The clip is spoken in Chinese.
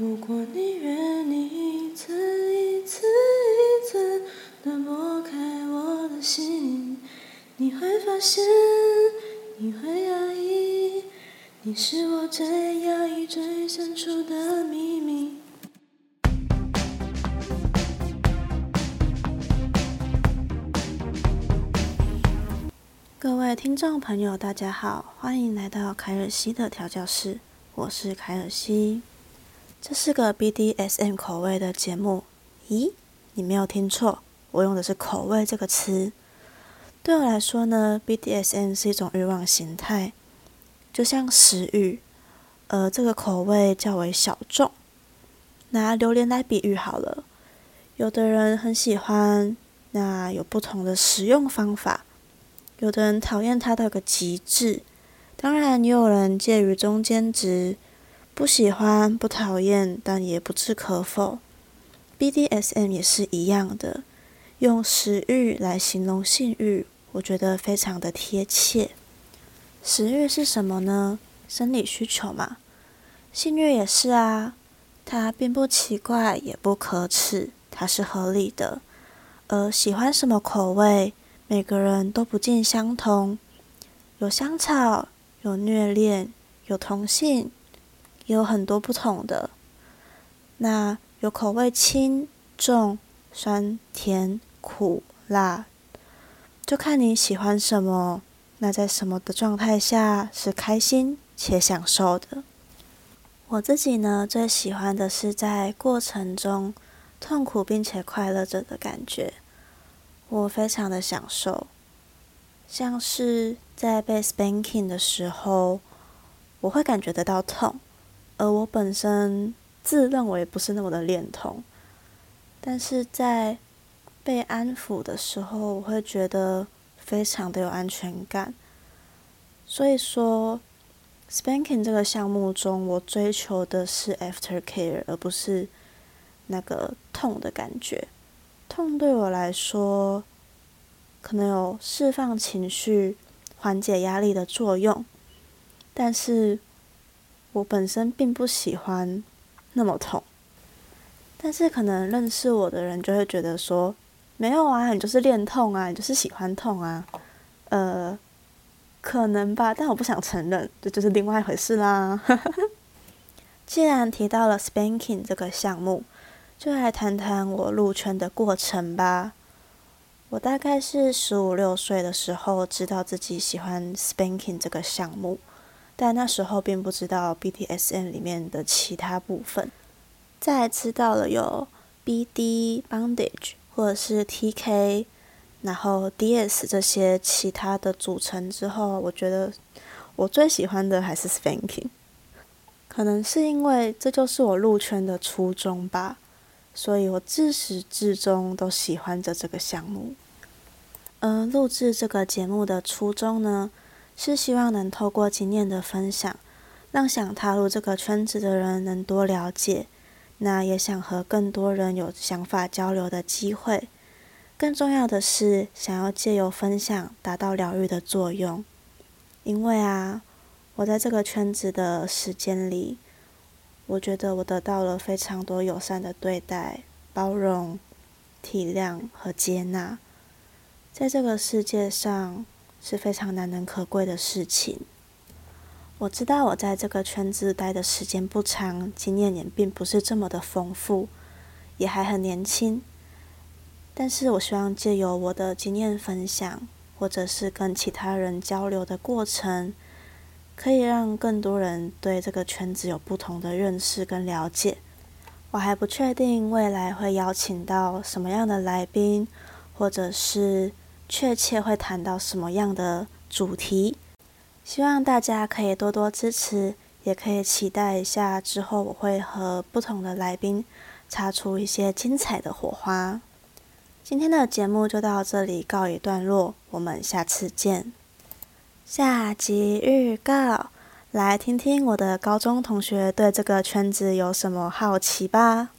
如果你愿意一次一次一次的拨开我的心，你会发现，你会压抑，你是我最压抑、最深处的秘密。各位听众朋友，大家好，欢迎来到凯尔西的调教室，我是凯尔西。这是个 BDSM 口味的节目。咦，你没有听错，我用的是“口味”这个词。对我来说呢，BDSM 是一种欲望形态，就像食欲，而这个口味较为小众。拿榴莲来比喻好了，有的人很喜欢，那有不同的食用方法。有的人讨厌它到个极致，当然也有人介于中间值，不喜欢、不讨厌，但也不置可否。BDSM 也是一样的，用食欲来形容性欲，我觉得非常的贴切。食欲是什么呢？生理需求嘛。性欲也是啊，它并不奇怪，也不可耻，它是合理的。而喜欢什么口味？每个人都不尽相同，有香草，有虐恋，有同性，有很多不同的。那有口味轻、重、酸、甜、苦、辣，就看你喜欢什么。那在什么的状态下是开心且享受的？我自己呢，最喜欢的是在过程中痛苦并且快乐着的感觉。我非常的享受，像是在被 spanking 的时候，我会感觉得到痛，而我本身自认为不是那么的恋痛，但是在被安抚的时候，我会觉得非常的有安全感。所以说，spanking 这个项目中，我追求的是 after care，而不是那个痛的感觉。痛对我来说，可能有释放情绪、缓解压力的作用，但是我本身并不喜欢那么痛。但是可能认识我的人就会觉得说，没有啊，你就是练痛啊，你就是喜欢痛啊，呃，可能吧，但我不想承认，这就是另外一回事啦。既然提到了 spanking 这个项目。就来谈谈我入圈的过程吧。我大概是十五六岁的时候知道自己喜欢 spanking 这个项目，但那时候并不知道 BDSM 里面的其他部分。在知道了有 BD bondage 或者是 TK，然后 DS 这些其他的组成之后，我觉得我最喜欢的还是 spanking。可能是因为这就是我入圈的初衷吧。所以我自始至终都喜欢着这个项目。而录制这个节目的初衷呢，是希望能透过经验的分享，让想踏入这个圈子的人能多了解。那也想和更多人有想法交流的机会。更重要的是，想要借由分享达到疗愈的作用。因为啊，我在这个圈子的时间里。我觉得我得到了非常多友善的对待、包容、体谅和接纳，在这个世界上是非常难能可贵的事情。我知道我在这个圈子待的时间不长，经验也并不是这么的丰富，也还很年轻。但是我希望借由我的经验分享，或者是跟其他人交流的过程。可以让更多人对这个圈子有不同的认识跟了解。我还不确定未来会邀请到什么样的来宾，或者是确切会谈到什么样的主题。希望大家可以多多支持，也可以期待一下之后我会和不同的来宾擦出一些精彩的火花。今天的节目就到这里告一段落，我们下次见。下集预告，来听听我的高中同学对这个圈子有什么好奇吧。